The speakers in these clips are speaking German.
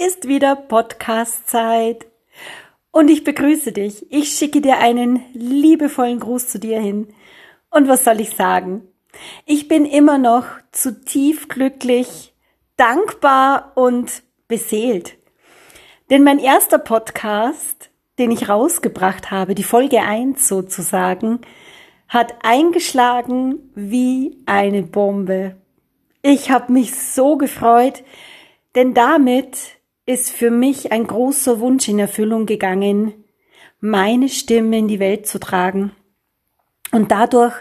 ist wieder Podcast-Zeit. Und ich begrüße dich. Ich schicke dir einen liebevollen Gruß zu dir hin. Und was soll ich sagen? Ich bin immer noch zutiefst glücklich, dankbar und beseelt. Denn mein erster Podcast, den ich rausgebracht habe, die Folge 1 sozusagen, hat eingeschlagen wie eine Bombe. Ich habe mich so gefreut, denn damit ist für mich ein großer Wunsch in Erfüllung gegangen, meine Stimme in die Welt zu tragen und dadurch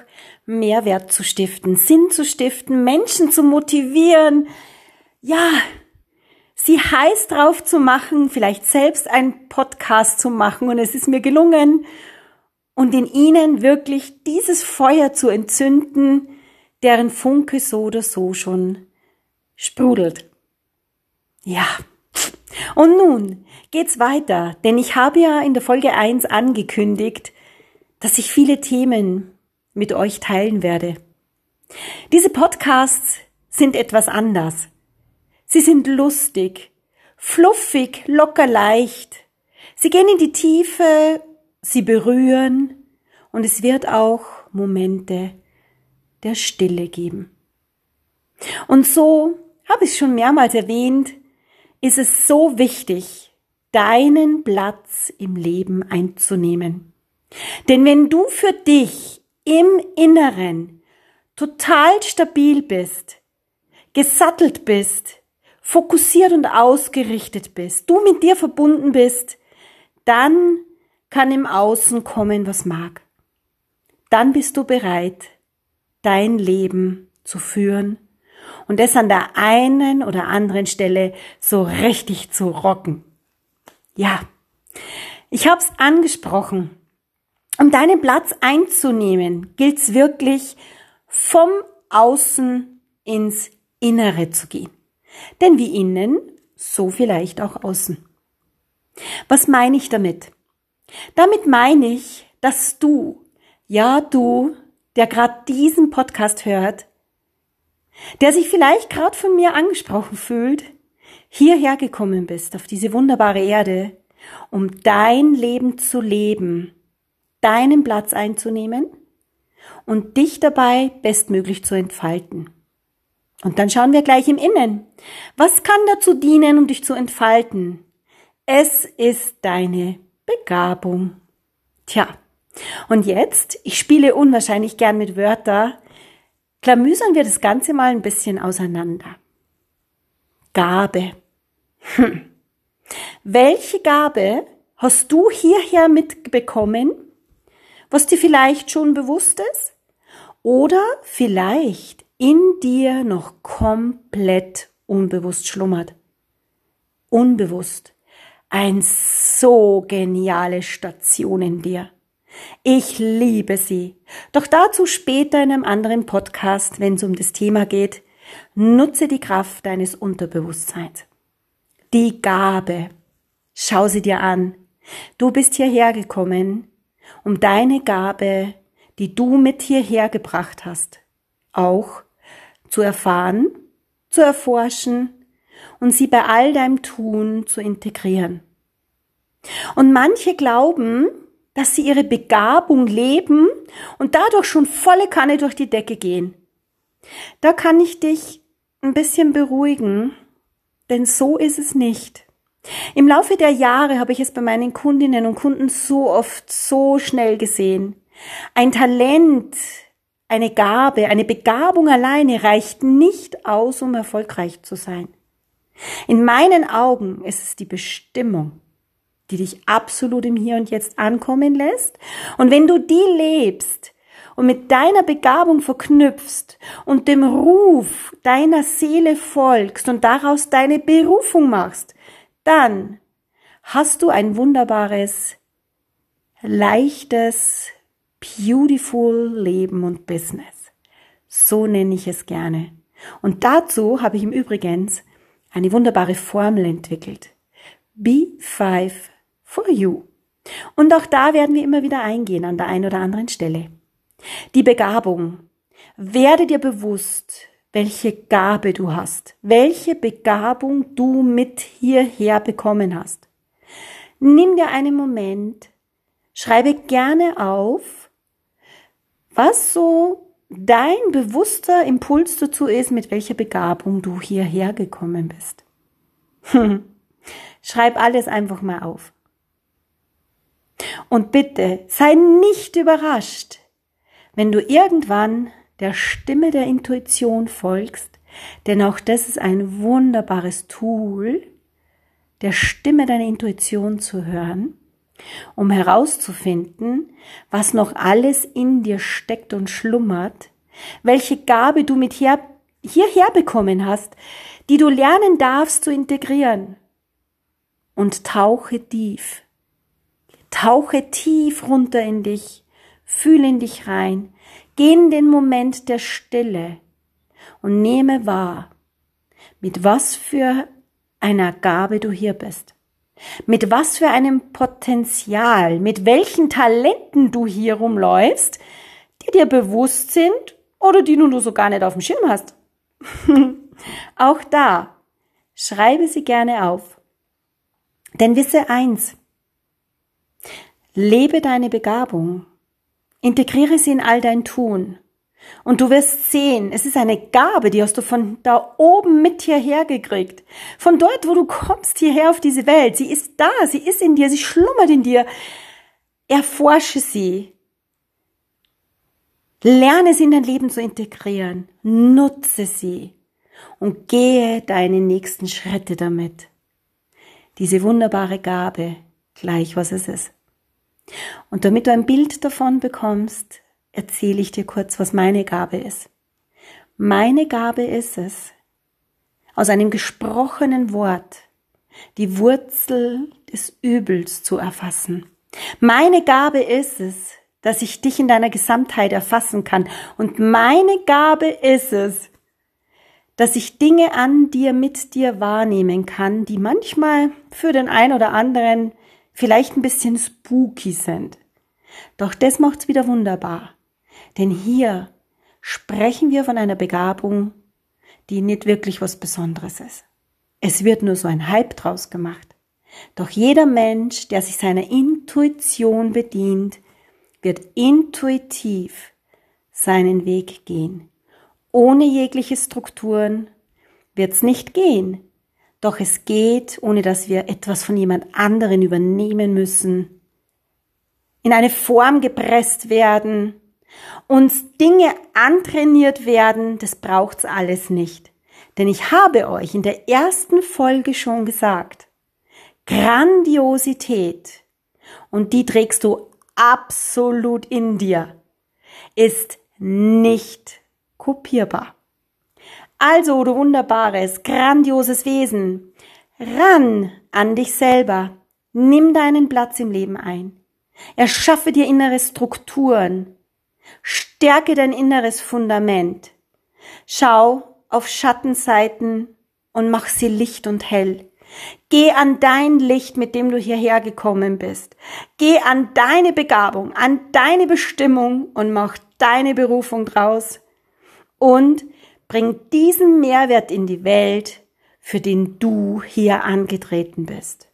Mehrwert zu stiften, Sinn zu stiften, Menschen zu motivieren, ja, sie heiß drauf zu machen, vielleicht selbst einen Podcast zu machen und es ist mir gelungen und in ihnen wirklich dieses Feuer zu entzünden, deren Funke so oder so schon sprudelt. Ja. Und nun geht's weiter, denn ich habe ja in der Folge 1 angekündigt, dass ich viele Themen mit euch teilen werde. Diese Podcasts sind etwas anders. Sie sind lustig, fluffig, locker leicht. Sie gehen in die Tiefe, sie berühren und es wird auch Momente der Stille geben. Und so, habe ich schon mehrmals erwähnt, ist es so wichtig, deinen Platz im Leben einzunehmen. Denn wenn du für dich im Inneren total stabil bist, gesattelt bist, fokussiert und ausgerichtet bist, du mit dir verbunden bist, dann kann im Außen kommen, was mag. Dann bist du bereit, dein Leben zu führen und es an der einen oder anderen Stelle so richtig zu rocken. Ja, ich habe es angesprochen. Um deinen Platz einzunehmen, gilt es wirklich vom Außen ins Innere zu gehen. Denn wie innen, so vielleicht auch außen. Was meine ich damit? Damit meine ich, dass du, ja du, der gerade diesen Podcast hört, der sich vielleicht gerade von mir angesprochen fühlt, hierher gekommen bist auf diese wunderbare Erde, um dein Leben zu leben, deinen Platz einzunehmen und dich dabei bestmöglich zu entfalten. Und dann schauen wir gleich im Innen. Was kann dazu dienen, um dich zu entfalten? Es ist deine Begabung. Tja, und jetzt, ich spiele unwahrscheinlich gern mit Wörter, klamüsern wir das Ganze mal ein bisschen auseinander. Gabe. Hm. Welche Gabe hast du hierher mitbekommen, was dir vielleicht schon bewusst ist oder vielleicht in dir noch komplett unbewusst schlummert? Unbewusst. Ein so geniale Station in dir. Ich liebe sie. Doch dazu später in einem anderen Podcast, wenn es um das Thema geht. Nutze die Kraft deines Unterbewusstseins. Die Gabe. Schau sie dir an. Du bist hierher gekommen, um deine Gabe, die du mit hierher gebracht hast, auch zu erfahren, zu erforschen und sie bei all deinem Tun zu integrieren. Und manche glauben, dass sie ihre Begabung leben und dadurch schon volle Kanne durch die Decke gehen. Da kann ich dich ein bisschen beruhigen, denn so ist es nicht. Im Laufe der Jahre habe ich es bei meinen Kundinnen und Kunden so oft so schnell gesehen. Ein Talent, eine Gabe, eine Begabung alleine reicht nicht aus, um erfolgreich zu sein. In meinen Augen ist es die Bestimmung die dich absolut im Hier und Jetzt ankommen lässt. Und wenn du die lebst und mit deiner Begabung verknüpfst und dem Ruf deiner Seele folgst und daraus deine Berufung machst, dann hast du ein wunderbares, leichtes, beautiful Leben und Business. So nenne ich es gerne. Und dazu habe ich im Übrigen eine wunderbare Formel entwickelt. B5 for you. Und auch da werden wir immer wieder eingehen an der einen oder anderen Stelle. Die Begabung. Werde dir bewusst, welche Gabe du hast, welche Begabung du mit hierher bekommen hast. Nimm dir einen Moment, schreibe gerne auf, was so dein bewusster Impuls dazu ist, mit welcher Begabung du hierher gekommen bist. Schreib alles einfach mal auf. Und bitte sei nicht überrascht, wenn du irgendwann der Stimme der Intuition folgst, denn auch das ist ein wunderbares Tool, der Stimme deiner Intuition zu hören, um herauszufinden, was noch alles in dir steckt und schlummert, welche Gabe du mit hier, hierher bekommen hast, die du lernen darfst zu integrieren. Und tauche tief. Tauche tief runter in dich. Fühle in dich rein. Geh in den Moment der Stille und nehme wahr, mit was für einer Gabe du hier bist. Mit was für einem Potenzial, mit welchen Talenten du hier rumläufst, die dir bewusst sind oder die du so gar nicht auf dem Schirm hast. Auch da, schreibe sie gerne auf. Denn wisse eins, lebe deine Begabung, integriere sie in all dein Tun. Und du wirst sehen, es ist eine Gabe, die hast du von da oben mit hierher gekriegt. Von dort, wo du kommst, hierher auf diese Welt. Sie ist da, sie ist in dir, sie schlummert in dir. Erforsche sie. Lerne sie in dein Leben zu integrieren. Nutze sie und gehe deine nächsten Schritte damit. Diese wunderbare Gabe, gleich was es ist. Und damit du ein Bild davon bekommst, erzähle ich dir kurz, was meine Gabe ist. Meine Gabe ist es, aus einem gesprochenen Wort die Wurzel des Übels zu erfassen. Meine Gabe ist es, dass ich dich in deiner Gesamtheit erfassen kann. Und meine Gabe ist es, dass ich Dinge an dir mit dir wahrnehmen kann, die manchmal für den einen oder anderen vielleicht ein bisschen spooky sind. Doch das macht's wieder wunderbar. Denn hier sprechen wir von einer Begabung, die nicht wirklich was Besonderes ist. Es wird nur so ein Hype draus gemacht. Doch jeder Mensch, der sich seiner Intuition bedient, wird intuitiv seinen Weg gehen. Ohne jegliche Strukturen wird's nicht gehen. Doch es geht, ohne dass wir etwas von jemand anderen übernehmen müssen, in eine Form gepresst werden, uns Dinge antrainiert werden, das braucht's alles nicht. Denn ich habe euch in der ersten Folge schon gesagt, Grandiosität, und die trägst du absolut in dir, ist nicht kopierbar. Also, du wunderbares, grandioses Wesen, ran an dich selber, nimm deinen Platz im Leben ein, erschaffe dir innere Strukturen, Stärke dein inneres Fundament. Schau auf Schattenseiten und mach sie licht und hell. Geh an dein Licht, mit dem du hierher gekommen bist. Geh an deine Begabung, an deine Bestimmung und mach deine Berufung draus. Und bring diesen Mehrwert in die Welt, für den du hier angetreten bist.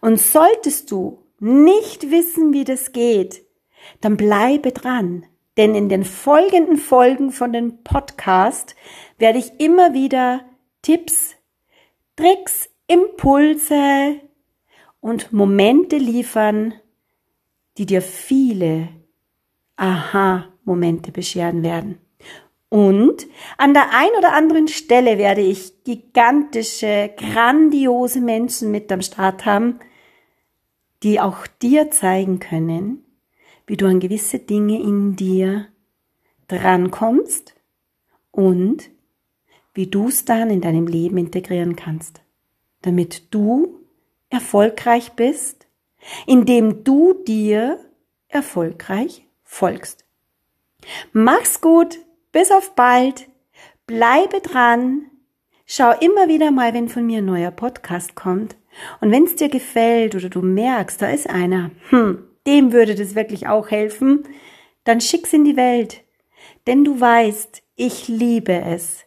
Und solltest du nicht wissen, wie das geht, dann bleibe dran. Denn in den folgenden Folgen von dem Podcast werde ich immer wieder Tipps, Tricks, Impulse und Momente liefern, die dir viele Aha-Momente bescheren werden. Und an der ein oder anderen Stelle werde ich gigantische, grandiose Menschen mit am Start haben, die auch dir zeigen können, wie du an gewisse Dinge in dir drankommst und wie du es dann in deinem Leben integrieren kannst, damit du erfolgreich bist, indem du dir erfolgreich folgst. Mach's gut, bis auf bald, bleibe dran, schau immer wieder mal, wenn von mir ein neuer Podcast kommt und wenn es dir gefällt oder du merkst, da ist einer, hm, dem würde das wirklich auch helfen, dann schick's in die Welt. Denn du weißt, ich liebe es,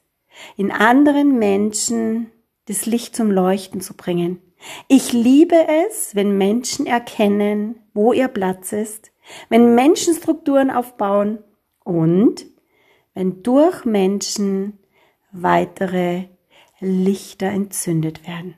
in anderen Menschen das Licht zum Leuchten zu bringen. Ich liebe es, wenn Menschen erkennen, wo ihr Platz ist, wenn Menschen Strukturen aufbauen und wenn durch Menschen weitere Lichter entzündet werden.